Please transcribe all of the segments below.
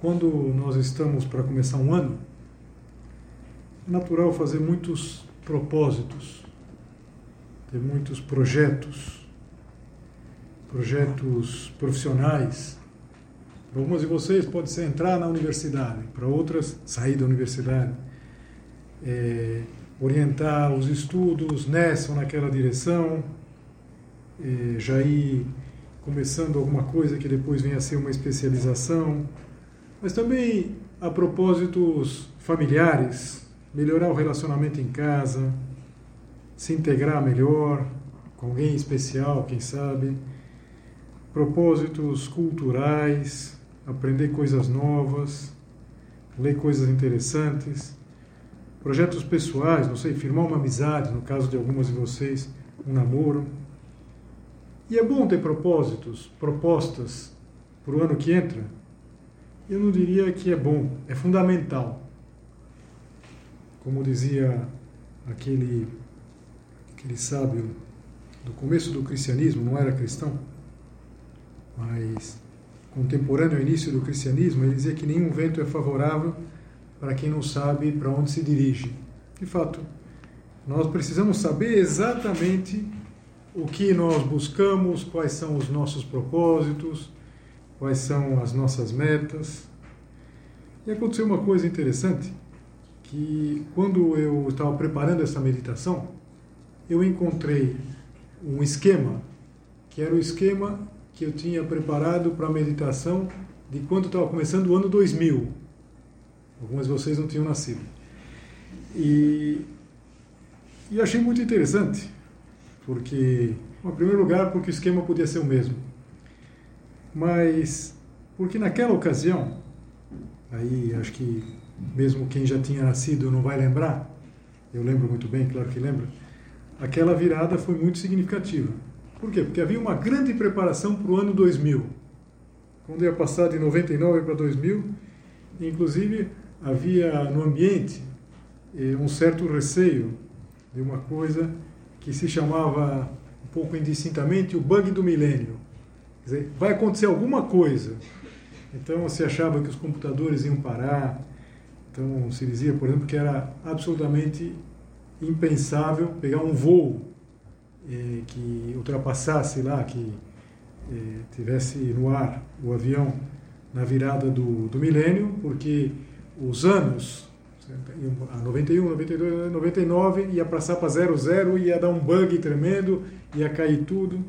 Quando nós estamos para começar um ano, é natural fazer muitos propósitos, ter muitos projetos, projetos profissionais. Para algumas de vocês pode ser entrar na universidade, para outras sair da universidade, é, orientar os estudos nessa ou naquela direção, é, já ir começando alguma coisa que depois venha a ser uma especialização mas também a propósitos familiares, melhorar o relacionamento em casa, se integrar melhor com alguém especial, quem sabe, propósitos culturais, aprender coisas novas, ler coisas interessantes, projetos pessoais, não sei, firmar uma amizade, no caso de algumas de vocês, um namoro. E é bom ter propósitos, propostas para o ano que entra eu não diria que é bom, é fundamental. Como dizia aquele, aquele sábio do começo do cristianismo, não era cristão, mas contemporâneo ao início do cristianismo, ele dizia que nenhum vento é favorável para quem não sabe para onde se dirige. De fato, nós precisamos saber exatamente o que nós buscamos, quais são os nossos propósitos, quais são as nossas metas. E aconteceu uma coisa interessante, que quando eu estava preparando essa meditação, eu encontrei um esquema, que era o esquema que eu tinha preparado para a meditação de quando estava começando o ano 2000. Algumas de vocês não tinham nascido. E, e achei muito interessante, porque, em primeiro lugar, porque o esquema podia ser o mesmo mas porque naquela ocasião, aí acho que mesmo quem já tinha nascido não vai lembrar, eu lembro muito bem, claro que lembro, aquela virada foi muito significativa. Por quê? Porque havia uma grande preparação para o ano 2000. Quando ia passar de 99 para 2000, inclusive havia no ambiente eh, um certo receio de uma coisa que se chamava um pouco indistintamente o bug do milênio dizer, vai acontecer alguma coisa. Então se achava que os computadores iam parar. Então se dizia, por exemplo, que era absolutamente impensável pegar um voo eh, que ultrapassasse lá, que eh, tivesse no ar o avião na virada do, do milênio, porque os anos, a 91, 92, 99, ia passar para 00, ia dar um bug tremendo, ia cair tudo.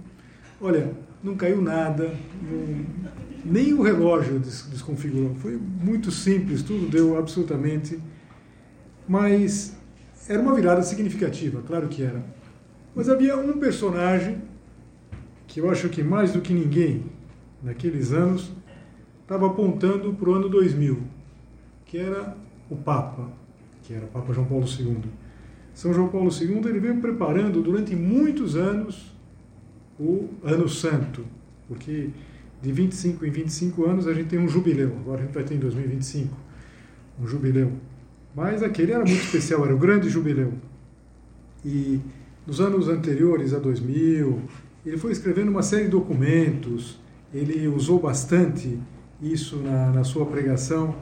Olha, não caiu nada, não, nem o relógio des, desconfigurou. Foi muito simples, tudo deu absolutamente. Mas era uma virada significativa, claro que era. Mas havia um personagem que eu acho que mais do que ninguém naqueles anos estava apontando para o ano 2000, que era o Papa, que era o Papa João Paulo II. São João Paulo II ele veio preparando durante muitos anos o Ano Santo, porque de 25 em 25 anos a gente tem um jubileu, agora a gente vai ter em 2025 um jubileu. Mas aquele era muito especial, era o grande jubileu. E nos anos anteriores a 2000, ele foi escrevendo uma série de documentos, ele usou bastante isso na, na sua pregação,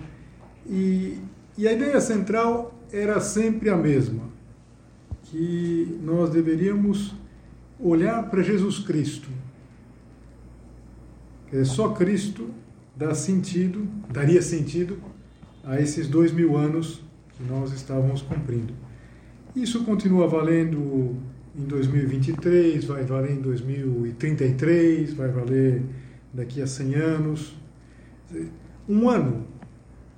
e, e a ideia central era sempre a mesma, que nós deveríamos olhar para Jesus Cristo. É só Cristo dá sentido, daria sentido a esses dois mil anos que nós estávamos cumprindo. Isso continua valendo em 2023, vai valer em 2033, vai valer daqui a 100 anos. Um ano,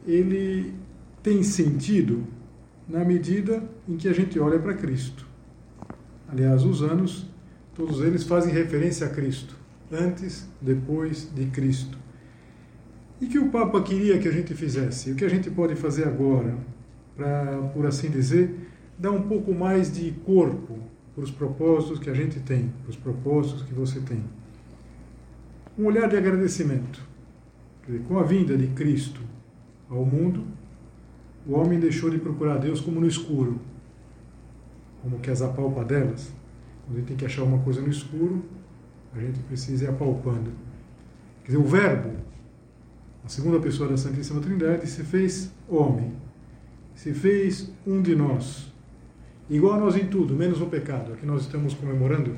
ele tem sentido na medida em que a gente olha para Cristo. Aliás, os anos, todos eles fazem referência a Cristo, antes, depois de Cristo. E que o Papa queria que a gente fizesse? O que a gente pode fazer agora para, por assim dizer, dar um pouco mais de corpo para os propósitos que a gente tem, para os propósitos que você tem? Um olhar de agradecimento. Com a vinda de Cristo ao mundo, o homem deixou de procurar Deus como no escuro, como que as apalpadelas. Quando gente tem que achar uma coisa no escuro, a gente precisa ir apalpando. Quer dizer, o Verbo, a segunda pessoa da Santíssima Trindade, se fez homem, se fez um de nós, igual a nós em tudo, menos no pecado, que nós estamos comemorando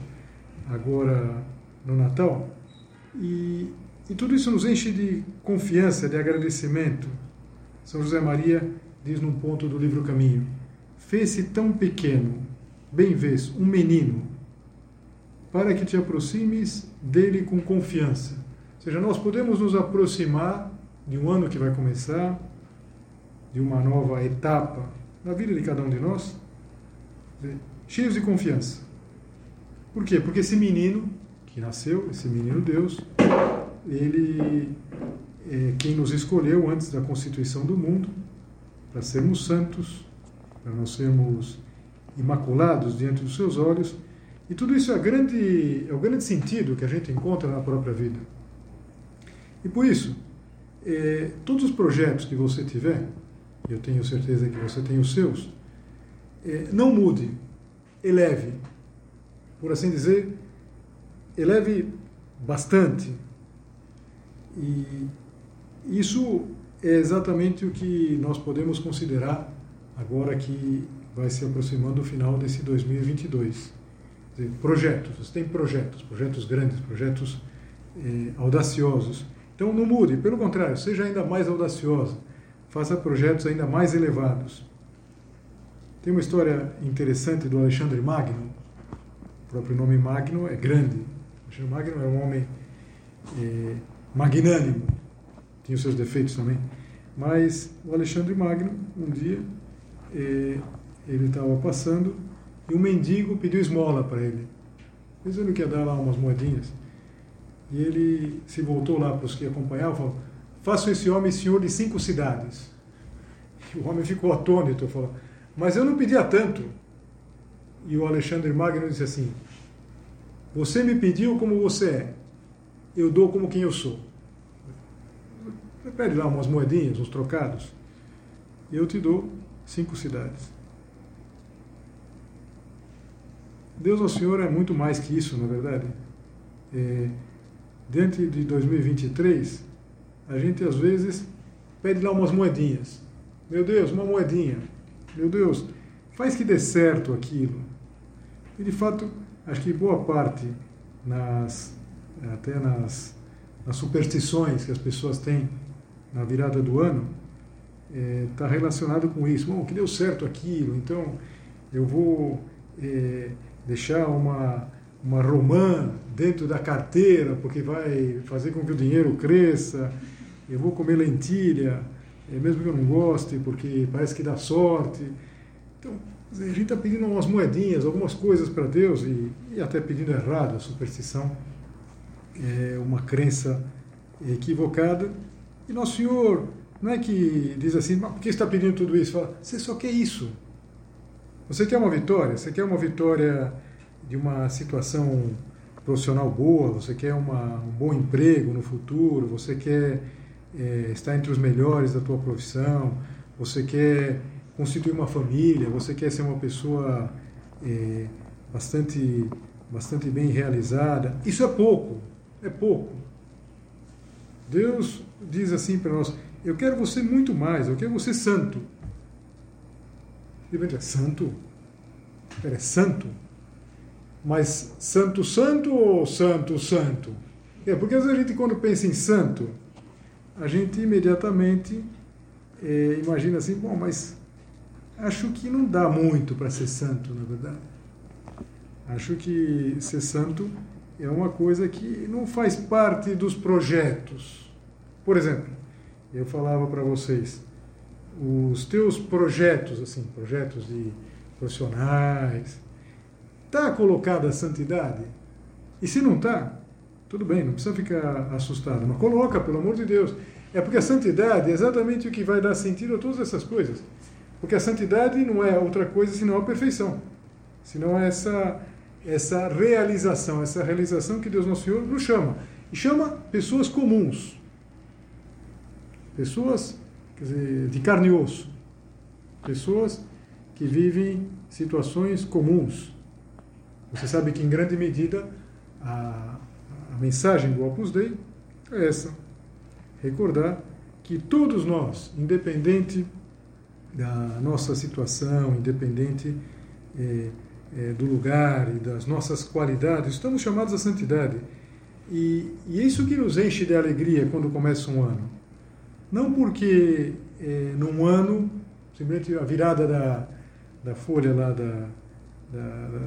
agora no Natal. E, e tudo isso nos enche de confiança, de agradecimento. São José Maria diz num ponto do livro Caminho: Fez-se tão pequeno, bem vês, um menino, para que te aproximes dele com confiança. Ou seja, nós podemos nos aproximar de um ano que vai começar, de uma nova etapa na vida de cada um de nós, cheios de confiança. Por quê? Porque esse menino que nasceu, esse menino Deus, ele é quem nos escolheu antes da constituição do mundo para sermos santos, para não sermos imaculados diante dos seus olhos. E tudo isso é, grande, é o grande sentido que a gente encontra na própria vida. E por isso, é, todos os projetos que você tiver, eu tenho certeza que você tem os seus, é, não mude, eleve. Por assim dizer, eleve bastante. E isso é exatamente o que nós podemos considerar agora que vai se aproximando o final desse 2022. Dizer, projetos, você tem projetos, projetos grandes, projetos eh, audaciosos. Então não mude, pelo contrário, seja ainda mais audaciosa, faça projetos ainda mais elevados. Tem uma história interessante do Alexandre Magno, o próprio nome Magno é grande. Alexandre Magno era um homem eh, magnânimo, tinha os seus defeitos também. Mas o Alexandre Magno, um dia, eh, ele estava passando e um mendigo pediu esmola para ele, dizendo que ia dar lá umas moedinhas. E ele se voltou lá para os que acompanhavam e falou: Faço esse homem senhor de cinco cidades. E o homem ficou atônito, falou: Mas eu não pedia tanto. E o Alexandre Magno disse assim: Você me pediu como você é, eu dou como quem eu sou. Pede lá umas moedinhas, uns trocados, e eu te dou cinco cidades. Deus ao Senhor é muito mais que isso, na é verdade. É, diante de 2023, a gente às vezes pede lá umas moedinhas. Meu Deus, uma moedinha. Meu Deus, faz que dê certo aquilo. E de fato, acho que boa parte nas até nas, nas superstições que as pessoas têm na virada do ano, está é, relacionado com isso. Bom, que deu certo aquilo, então eu vou é, deixar uma, uma romã dentro da carteira, porque vai fazer com que o dinheiro cresça, eu vou comer lentilha, é, mesmo que eu não goste, porque parece que dá sorte. Então, a gente está pedindo umas moedinhas, algumas coisas para Deus, e, e até pedindo errado, a superstição é uma crença equivocada e Nosso Senhor não é que diz assim, mas por que está pedindo tudo isso? Fala, você só quer isso. Você quer uma vitória, você quer uma vitória de uma situação profissional boa, você quer uma, um bom emprego no futuro, você quer é, estar entre os melhores da tua profissão, você quer constituir uma família, você quer ser uma pessoa é, bastante, bastante bem realizada. Isso é pouco, é pouco. Deus diz assim para nós: Eu quero você muito mais, eu quero você santo. E vai dizer: Santo? Espera, é santo? Mas santo, santo ou santo, santo? É, porque às vezes a gente, quando pensa em santo, a gente imediatamente é, imagina assim: bom, mas acho que não dá muito para ser santo, na verdade. Acho que ser santo é uma coisa que não faz parte dos projetos. Por exemplo, eu falava para vocês, os teus projetos, assim, projetos de profissionais, está colocada a santidade? E se não está, tudo bem, não precisa ficar assustado, mas coloca, pelo amor de Deus. É porque a santidade é exatamente o que vai dar sentido a todas essas coisas. Porque a santidade não é outra coisa senão a perfeição. Senão essa, essa realização, essa realização que Deus Nosso Senhor nos chama. E chama pessoas comuns. Pessoas quer dizer, de carne e osso. Pessoas que vivem situações comuns. Você sabe que, em grande medida, a, a mensagem do Opus Dei é essa recordar que todos nós, independente da nossa situação, independente é, é, do lugar e das nossas qualidades, estamos chamados à santidade. E, e é isso que nos enche de alegria quando começa um ano. Não porque é, num ano, simplesmente a virada da, da folha lá da, da, da,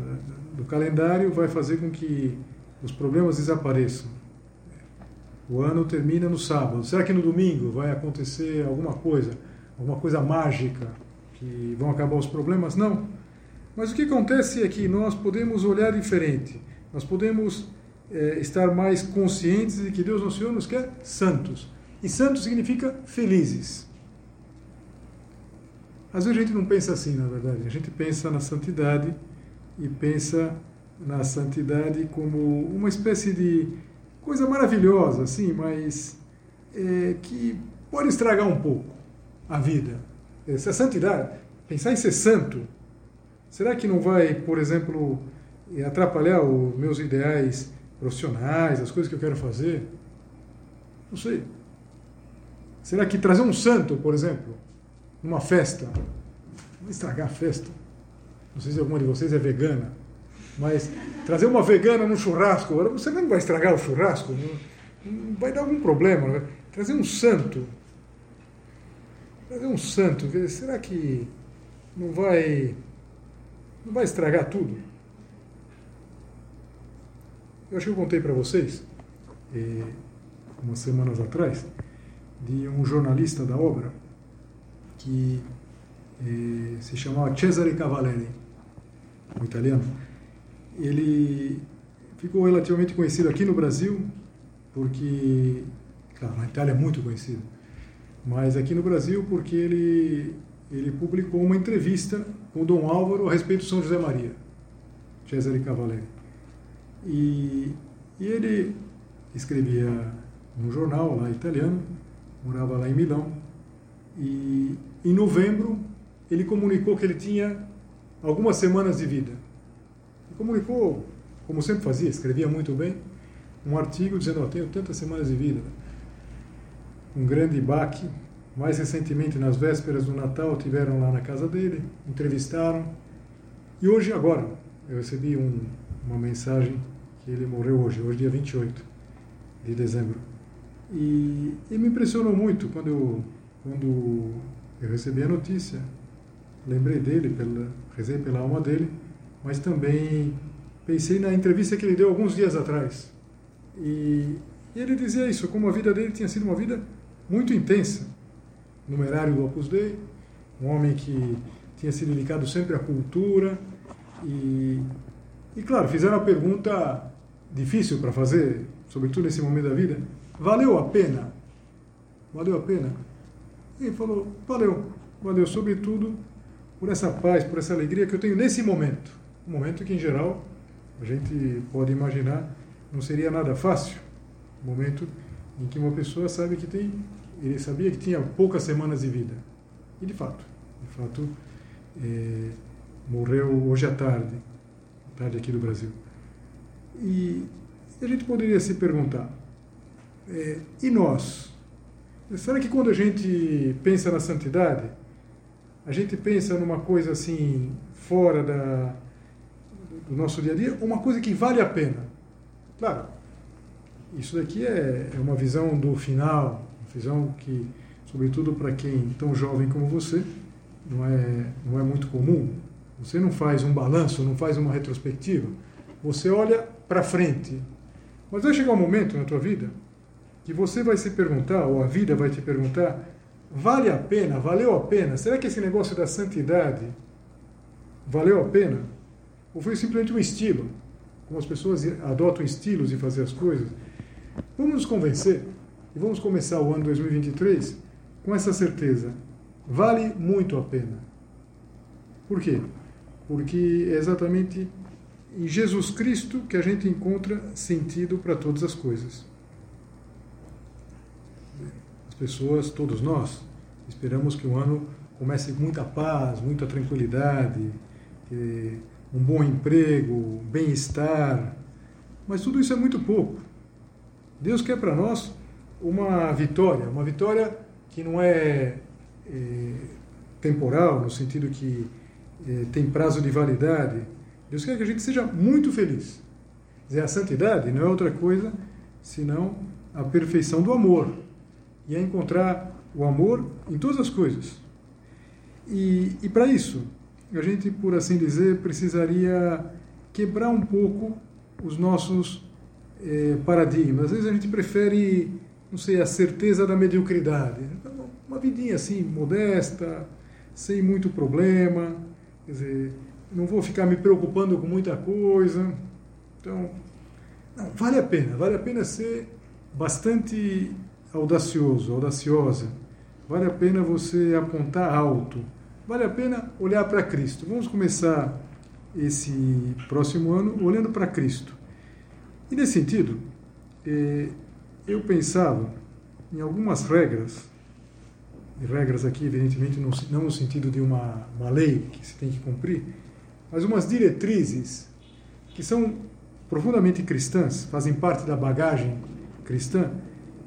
do calendário vai fazer com que os problemas desapareçam. O ano termina no sábado. Será que no domingo vai acontecer alguma coisa, alguma coisa mágica, que vão acabar os problemas? Não. Mas o que acontece é que nós podemos olhar diferente. Nós podemos é, estar mais conscientes de que Deus, nosso Senhor, nos quer santos. E santos significa felizes. Às vezes a gente não pensa assim, na verdade. A gente pensa na santidade e pensa na santidade como uma espécie de coisa maravilhosa, assim, mas é, que pode estragar um pouco a vida. Essa santidade, pensar em ser santo, será que não vai, por exemplo, atrapalhar os meus ideais profissionais, as coisas que eu quero fazer? Não sei. Será que trazer um santo, por exemplo, numa festa, vai estragar a festa? Não sei se alguma de vocês é vegana. Mas trazer uma vegana no churrasco, você não vai estragar o churrasco, vai dar algum problema. Trazer um santo, trazer um santo, será que não vai, não vai estragar tudo? Eu acho que eu contei para vocês, eh, umas semanas atrás, de um jornalista da obra que eh, se chamava Cesare Cavalieri, um italiano ele ficou relativamente conhecido aqui no Brasil, porque, claro, na Itália é muito conhecido, mas aqui no Brasil porque ele, ele publicou uma entrevista com Dom Álvaro a respeito de São José Maria, Cesare Cavalieri. E, e ele escrevia num jornal lá italiano, morava lá em Milão, e em novembro ele comunicou que ele tinha algumas semanas de vida comunicou, como sempre fazia, escrevia muito bem, um artigo dizendo: oh, tenho tantas semanas de vida. Um grande baque. Mais recentemente, nas vésperas do Natal, tiveram lá na casa dele, entrevistaram. E hoje, agora, eu recebi um, uma mensagem que ele morreu hoje, hoje dia 28 de dezembro. E, e me impressionou muito quando eu, quando eu recebi a notícia. Lembrei dele, pela, rezei pela alma dele mas também pensei na entrevista que ele deu alguns dias atrás. E, e ele dizia isso, como a vida dele tinha sido uma vida muito intensa. Numerário do Opus Dei, um homem que tinha se dedicado sempre à cultura. E, e claro, fizeram a pergunta difícil para fazer, sobretudo nesse momento da vida: valeu a pena? Valeu a pena? Ele falou: valeu, valeu, sobretudo por essa paz, por essa alegria que eu tenho nesse momento um momento que, em geral, a gente pode imaginar não seria nada fácil. Um momento em que uma pessoa sabe que tem, ele sabia que tinha poucas semanas de vida. E de fato, de fato, é, morreu hoje à tarde, tarde aqui do Brasil. E a gente poderia se perguntar, é, e nós? Será que quando a gente pensa na santidade, a gente pensa numa coisa assim, fora da, do nosso dia a dia, uma coisa que vale a pena. Claro, isso daqui é, é uma visão do final, uma visão que, sobretudo para quem tão jovem como você, não é, não é muito comum. Você não faz um balanço, não faz uma retrospectiva. Você olha para frente. Mas vai chegar um momento na tua vida que você vai se perguntar, ou a vida vai te perguntar, vale a pena, valeu a pena? Será que esse negócio da santidade valeu a pena? Ou foi simplesmente um estilo? Como as pessoas adotam estilos de fazer as coisas. Vamos nos convencer e vamos começar o ano 2023 com essa certeza. Vale muito a pena. Por quê? Porque é exatamente em Jesus Cristo que a gente encontra sentido para todas as coisas. As pessoas, todos nós, esperamos que o ano comece com muita paz, muita tranquilidade, um bom emprego, bem-estar. Mas tudo isso é muito pouco. Deus quer para nós uma vitória, uma vitória que não é, é temporal, no sentido que é, tem prazo de validade. Deus quer que a gente seja muito feliz. Dizer, a santidade não é outra coisa senão a perfeição do amor. E é encontrar o amor em todas as coisas. E, e para isso, a gente, por assim dizer, precisaria quebrar um pouco os nossos é, paradigmas. Às vezes a gente prefere, não sei, a certeza da mediocridade. Uma vidinha assim, modesta, sem muito problema. Quer dizer, não vou ficar me preocupando com muita coisa. Então, não, vale a pena. Vale a pena ser bastante audacioso, audaciosa. Vale a pena você apontar alto. Vale a pena olhar para Cristo. Vamos começar esse próximo ano olhando para Cristo. E nesse sentido, eh, eu pensava em algumas regras, e regras aqui, evidentemente, não no sentido de uma, uma lei que se tem que cumprir, mas umas diretrizes que são profundamente cristãs, fazem parte da bagagem cristã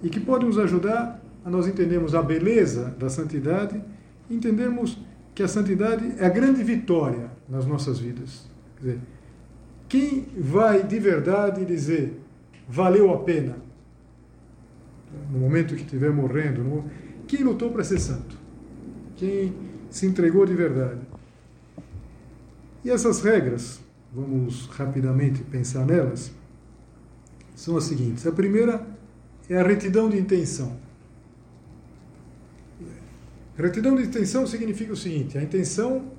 e que podem nos ajudar a nós entendermos a beleza da santidade e entendermos que a santidade é a grande vitória nas nossas vidas. Quer dizer, quem vai de verdade dizer valeu a pena? No momento que estiver morrendo, no... quem lutou para ser santo? Quem se entregou de verdade? E essas regras, vamos rapidamente pensar nelas, são as seguintes. A primeira é a retidão de intenção. Retidão de intenção significa o seguinte: a intenção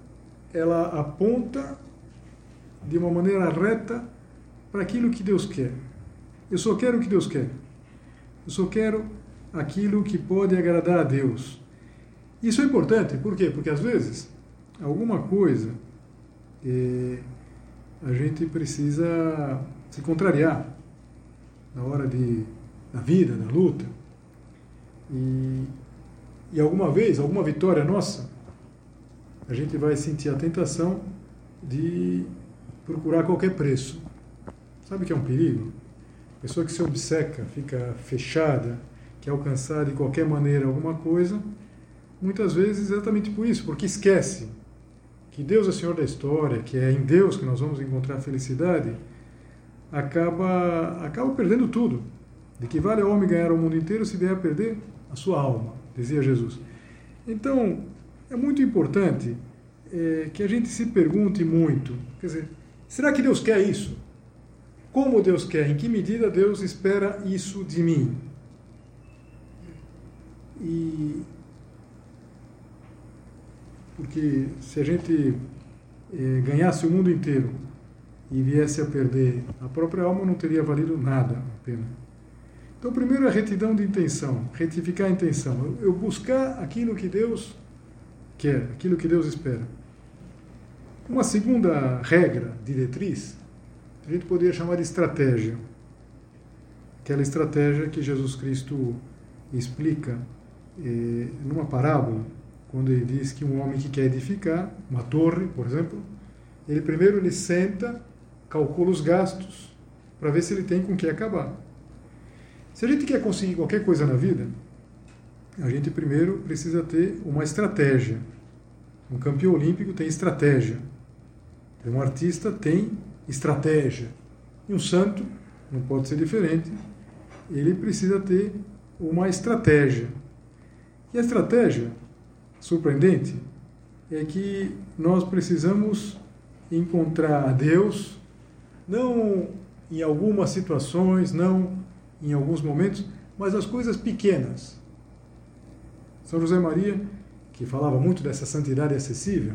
ela aponta de uma maneira reta para aquilo que Deus quer. Eu só quero o que Deus quer. Eu só quero aquilo que pode agradar a Deus. Isso é importante, por quê? Porque às vezes alguma coisa eh, a gente precisa se contrariar na hora de, da vida, da luta. E, e alguma vez, alguma vitória nossa, a gente vai sentir a tentação de procurar qualquer preço. Sabe que é um perigo? Pessoa que se obceca, fica fechada, quer alcançar de qualquer maneira alguma coisa, muitas vezes exatamente por isso, porque esquece que Deus é Senhor da história, que é em Deus que nós vamos encontrar felicidade, acaba, acaba perdendo tudo. De que vale ao homem ganhar o mundo inteiro se vier a perder a sua alma, dizia Jesus. Então, é muito importante é, que a gente se pergunte muito, quer dizer, Será que Deus quer isso? Como Deus quer? Em que medida Deus espera isso de mim? E porque se a gente eh, ganhasse o mundo inteiro e viesse a perder a própria alma, não teria valido nada a pena. Então, primeiro a retidão de intenção, retificar a intenção, eu buscar aquilo que Deus quer, aquilo que Deus espera. Uma segunda regra, diretriz, a gente poderia chamar de estratégia. Aquela estratégia que Jesus Cristo explica eh, numa parábola, quando ele diz que um homem que quer edificar uma torre, por exemplo, ele primeiro ele senta, calcula os gastos para ver se ele tem com que acabar. Se a gente quer conseguir qualquer coisa na vida, a gente primeiro precisa ter uma estratégia. Um campeão olímpico tem estratégia. Um artista tem estratégia. E um santo não pode ser diferente. Ele precisa ter uma estratégia. E a estratégia, surpreendente, é que nós precisamos encontrar Deus, não em algumas situações, não em alguns momentos, mas as coisas pequenas. São José Maria, que falava muito dessa santidade acessível,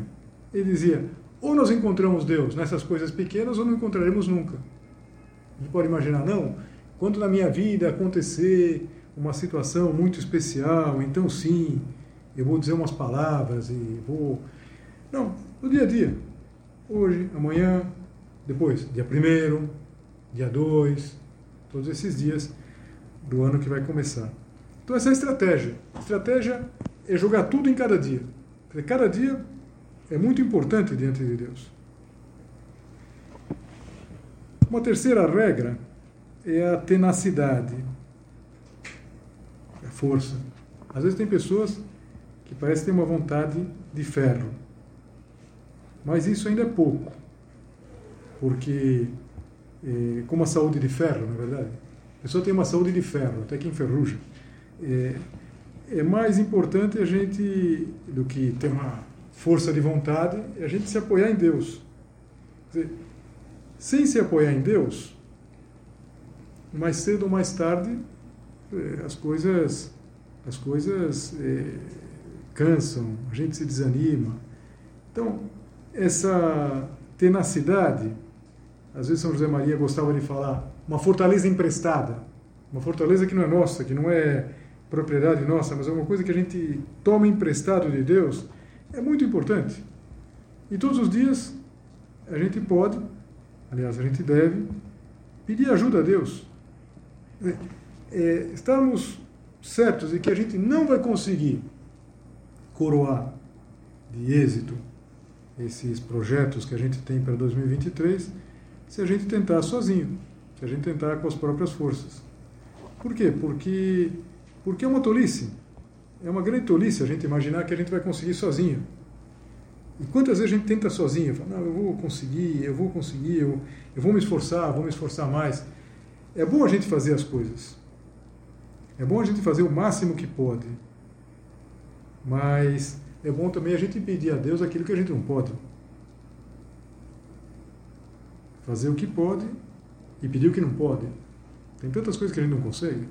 ele dizia: ou nós encontramos Deus nessas coisas pequenas, ou não encontraremos nunca. Gente pode imaginar, não, quando na minha vida acontecer uma situação muito especial, então sim, eu vou dizer umas palavras e vou. Não, no dia a dia. Hoje, amanhã, depois, dia primeiro, dia 2, todos esses dias do ano que vai começar. Então essa é a estratégia. A estratégia é jogar tudo em cada dia. Cada dia é muito importante diante de Deus. Uma terceira regra é a tenacidade, a força. Às vezes tem pessoas que parecem ter uma vontade de ferro, mas isso ainda é pouco, porque é, como a saúde de ferro, na é verdade, a pessoa tem uma saúde de ferro, até que enferruja. É, é mais importante a gente, do que ter uma força de vontade, é a gente se apoiar em Deus. Dizer, sem se apoiar em Deus, mais cedo ou mais tarde é, as coisas as coisas é, cansam, a gente se desanima. Então, essa tenacidade, às vezes São José Maria gostava de falar, uma fortaleza emprestada, uma fortaleza que não é nossa, que não é propriedade nossa, mas é uma coisa que a gente toma emprestado de Deus, é muito importante. E todos os dias a gente pode, aliás, a gente deve, pedir ajuda a Deus. É, é, estamos certos de que a gente não vai conseguir coroar de êxito esses projetos que a gente tem para 2023 se a gente tentar sozinho, se a gente tentar com as próprias forças. Por quê? Porque, porque é uma tolice. É uma grande tolice a gente imaginar que a gente vai conseguir sozinho. E quantas vezes a gente tenta sozinho? Fala, não, eu vou conseguir, eu vou conseguir, eu, eu vou me esforçar, vou me esforçar mais. É bom a gente fazer as coisas. É bom a gente fazer o máximo que pode. Mas é bom também a gente pedir a Deus aquilo que a gente não pode. Fazer o que pode e pedir o que não pode. Tem tantas coisas que a gente não consegue.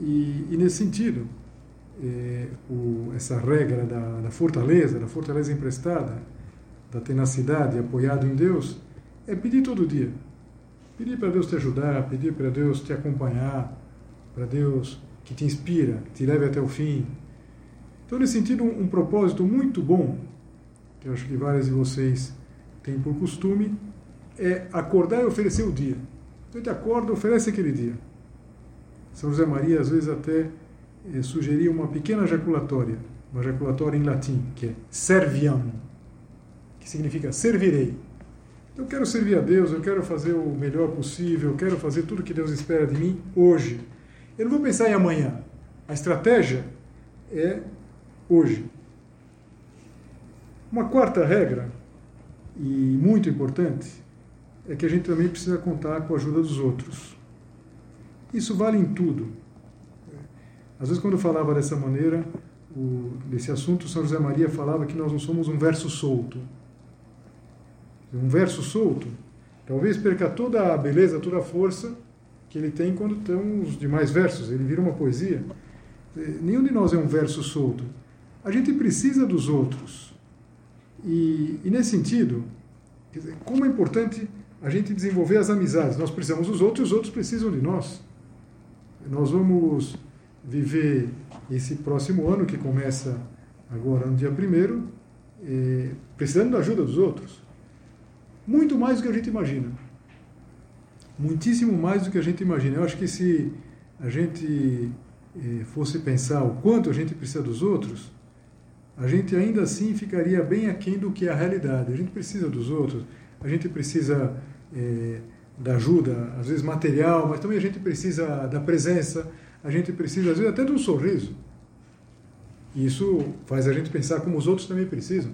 E, e nesse sentido, é, o, essa regra da, da, fortaleza, da fortaleza emprestada, da tenacidade apoiado em Deus, é pedir todo dia. Pedir para Deus te ajudar, pedir para Deus te acompanhar, para Deus que te inspira, que te leve até o fim. Então, nesse sentido, um, um propósito muito bom, que eu acho que vários de vocês têm por costume, é acordar e oferecer o dia. Então, gente acorda, oferece aquele dia. São José Maria, às vezes, até eh, sugeria uma pequena jaculatória, uma jaculatória em latim, que é serviam, que significa servirei. Eu quero servir a Deus, eu quero fazer o melhor possível, eu quero fazer tudo que Deus espera de mim hoje. Eu não vou pensar em amanhã. A estratégia é hoje. Uma quarta regra, e muito importante, é que a gente também precisa contar com a ajuda dos outros. Isso vale em tudo. Às vezes, quando eu falava dessa maneira, o, desse assunto, São José Maria falava que nós não somos um verso solto. Um verso solto talvez perca toda a beleza, toda a força que ele tem quando estão os demais versos. Ele vira uma poesia. Nenhum de nós é um verso solto. A gente precisa dos outros. E, e nesse sentido, como é importante a gente desenvolver as amizades. Nós precisamos dos outros e os outros precisam de nós. Nós vamos viver esse próximo ano, que começa agora no dia 1 eh, precisando da ajuda dos outros. Muito mais do que a gente imagina. Muitíssimo mais do que a gente imagina. Eu acho que se a gente eh, fosse pensar o quanto a gente precisa dos outros, a gente ainda assim ficaria bem aquém do que é a realidade. A gente precisa dos outros, a gente precisa é, da ajuda, às vezes material, mas também a gente precisa da presença, a gente precisa, às vezes, até de um sorriso. E isso faz a gente pensar como os outros também precisam.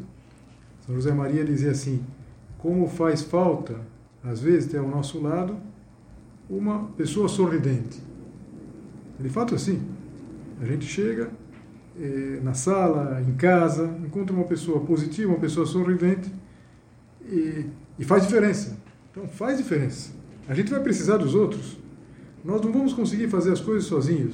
São José Maria dizia assim: como faz falta, às vezes, ter ao nosso lado uma pessoa sorridente. De fato, assim, a gente chega, eh, na sala, em casa, encontra uma pessoa positiva, uma pessoa sorridente e, e faz diferença. Então faz diferença. A gente vai precisar dos outros. Nós não vamos conseguir fazer as coisas sozinhos.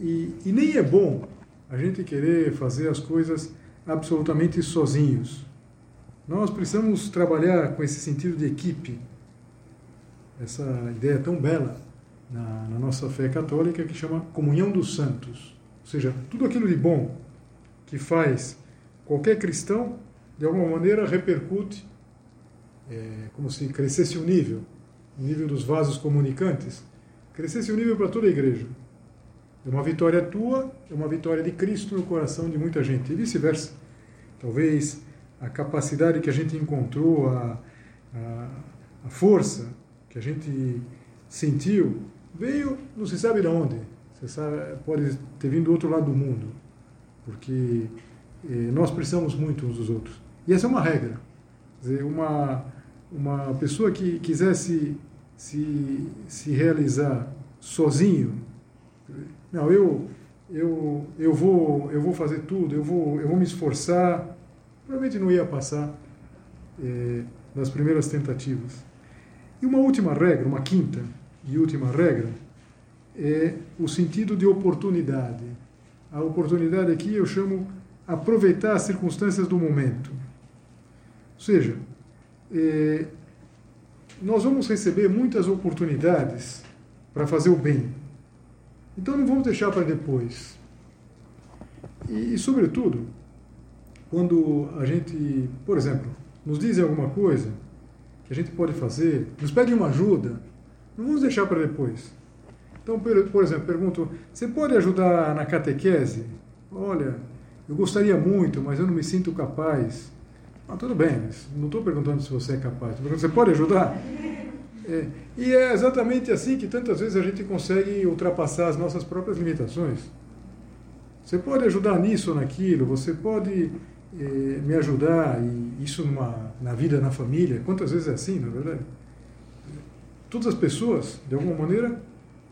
E, e nem é bom a gente querer fazer as coisas absolutamente sozinhos. Nós precisamos trabalhar com esse sentido de equipe, essa ideia tão bela na, na nossa fé católica que chama comunhão dos santos. Ou seja, tudo aquilo de bom que faz qualquer cristão, de alguma maneira repercute, é, como se crescesse o nível, o nível dos vasos comunicantes, crescesse o nível para toda a igreja. É uma vitória tua, é uma vitória de Cristo no coração de muita gente, e vice-versa. Talvez a capacidade que a gente encontrou, a, a, a força que a gente sentiu, veio, não se sabe de onde. Você sabe, pode ter vindo do outro lado do mundo, porque eh, nós precisamos muito uns dos outros. E essa é uma regra. Quer dizer, uma, uma pessoa que quisesse se, se realizar sozinho, não, eu, eu, eu, vou, eu vou fazer tudo, eu vou, eu vou me esforçar, provavelmente não ia passar eh, nas primeiras tentativas. E uma última regra, uma quinta e última regra, é o sentido de oportunidade. A oportunidade aqui eu chamo aproveitar as circunstâncias do momento. Ou seja, eh, nós vamos receber muitas oportunidades para fazer o bem. Então não vamos deixar para depois. E, e, sobretudo, quando a gente, por exemplo, nos dizem alguma coisa que a gente pode fazer, nos pedem uma ajuda, não vamos deixar para depois. Então, por exemplo, pergunto: você pode ajudar na catequese? Olha, eu gostaria muito, mas eu não me sinto capaz. Ah, tudo bem, não estou perguntando se você é capaz. Estou perguntando: você pode ajudar? É, e é exatamente assim que tantas vezes a gente consegue ultrapassar as nossas próprias limitações. Você pode ajudar nisso ou naquilo, você pode eh, me ajudar, e isso numa, na vida, na família. Quantas vezes é assim, na é verdade? Todas as pessoas, de alguma maneira,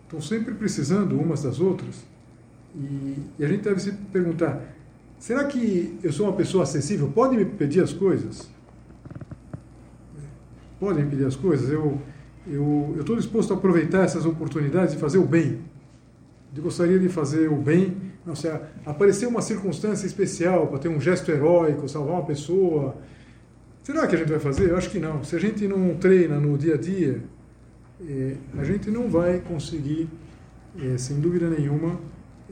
estão sempre precisando umas das outras. E, e a gente deve se perguntar: será que eu sou uma pessoa acessível? Pode me pedir as coisas? Podem me pedir as coisas? Eu eu estou disposto a aproveitar essas oportunidades de fazer o bem. Eu gostaria de fazer o bem, não sei, aparecer uma circunstância especial para ter um gesto heróico, salvar uma pessoa. Será que a gente vai fazer? Eu acho que não. Se a gente não treina no dia a dia, é, a gente não vai conseguir, é, sem dúvida nenhuma,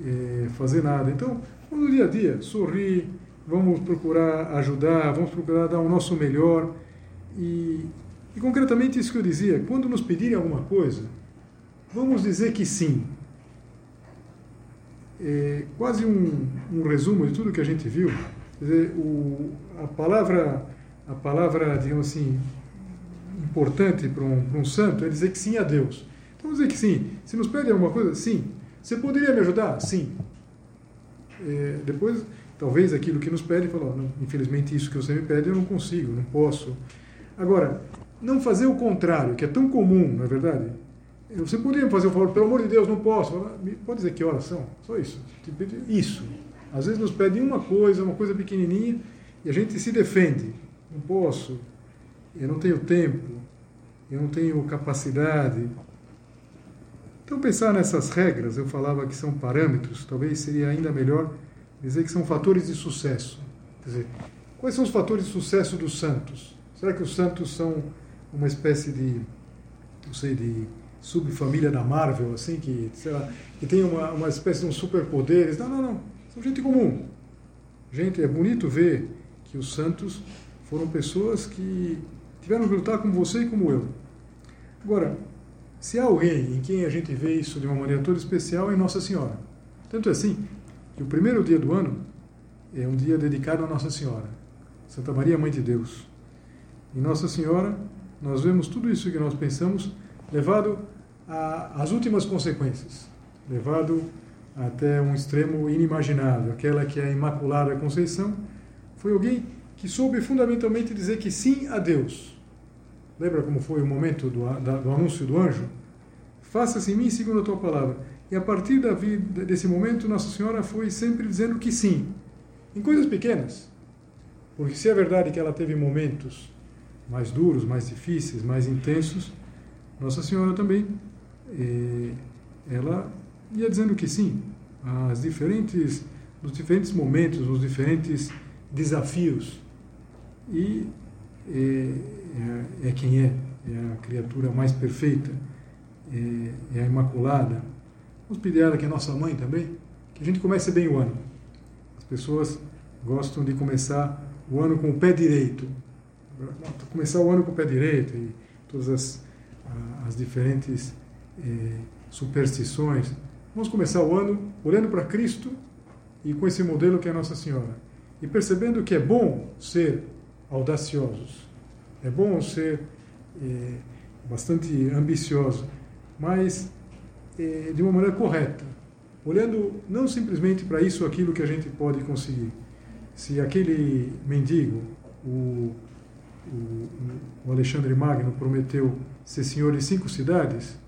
é, fazer nada. Então, no dia a dia, sorrir, vamos procurar ajudar, vamos procurar dar o nosso melhor e e concretamente isso que eu dizia, quando nos pedirem alguma coisa, vamos dizer que sim. É quase um, um resumo de tudo que a gente viu. Dizer, o, a palavra, a palavra, digamos assim, importante para um, um santo é dizer que sim a Deus. Então, dizer que sim. Se nos pedem alguma coisa, sim. Você poderia me ajudar? Sim. É, depois, talvez aquilo que nos pede, falar, infelizmente isso que você me pede eu não consigo, não posso. Agora, não fazer o contrário, que é tão comum, não é verdade? Você poderia fazer o favor, pelo amor de Deus, não posso. Pode dizer que horas são? Só isso. Isso. Às vezes nos pedem uma coisa, uma coisa pequenininha, e a gente se defende. Não posso, eu não tenho tempo, eu não tenho capacidade. Então, pensar nessas regras, eu falava que são parâmetros, talvez seria ainda melhor dizer que são fatores de sucesso. Quer dizer, quais são os fatores de sucesso dos santos? Será que os santos são uma espécie de, não sei, de subfamília da Marvel, assim, que, sei lá, que tem uma, uma espécie de um superpoderes. Não, não, não. São gente comum. Gente, é bonito ver que os santos foram pessoas que tiveram que lutar como você e como eu. Agora, se há alguém em quem a gente vê isso de uma maneira toda especial, é Nossa Senhora. Tanto é assim que o primeiro dia do ano é um dia dedicado a Nossa Senhora, Santa Maria, Mãe de Deus. Em Nossa Senhora, nós vemos tudo isso que nós pensamos levado às últimas consequências, levado até um extremo inimaginável. Aquela que é a Imaculada Conceição foi alguém que soube fundamentalmente dizer que sim a Deus. Lembra como foi o momento do, da, do anúncio do anjo? Faça-se em mim segundo a tua palavra. E a partir da vida, desse momento, Nossa Senhora foi sempre dizendo que sim, em coisas pequenas. Porque se é verdade que ela teve momentos mais duros, mais difíceis, mais intensos, Nossa Senhora também, eh, ela ia dizendo que sim, as diferentes, nos diferentes momentos, nos diferentes desafios. E é, é, quem é, é a criatura mais perfeita, é, é a Imaculada. Vamos pedir a ela que é nossa mãe também, que a gente comece bem o ano. As pessoas gostam de começar o ano com o pé direito. Começar o ano com o pé direito e todas as, as diferentes é, superstições. Vamos começar o ano olhando para Cristo e com esse modelo que é Nossa Senhora. E percebendo que é bom ser audaciosos, é bom ser é, bastante ambicioso, mas é, de uma maneira correta, olhando não simplesmente para isso ou aquilo que a gente pode conseguir. Se aquele mendigo, o, o, o Alexandre Magno, prometeu ser senhor de cinco cidades,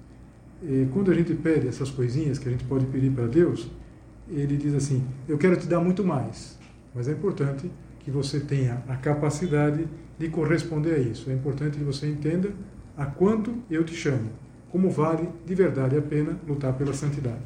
e quando a gente pede essas coisinhas que a gente pode pedir para Deus, ele diz assim: Eu quero te dar muito mais, mas é importante que você tenha a capacidade de corresponder a isso. É importante que você entenda a quanto eu te chamo, como vale de verdade a pena lutar pela santidade.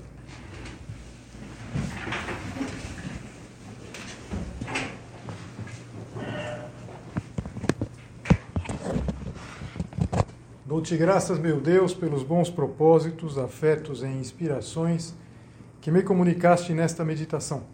Dou-te graças, meu Deus, pelos bons propósitos, afetos e inspirações que me comunicaste nesta meditação.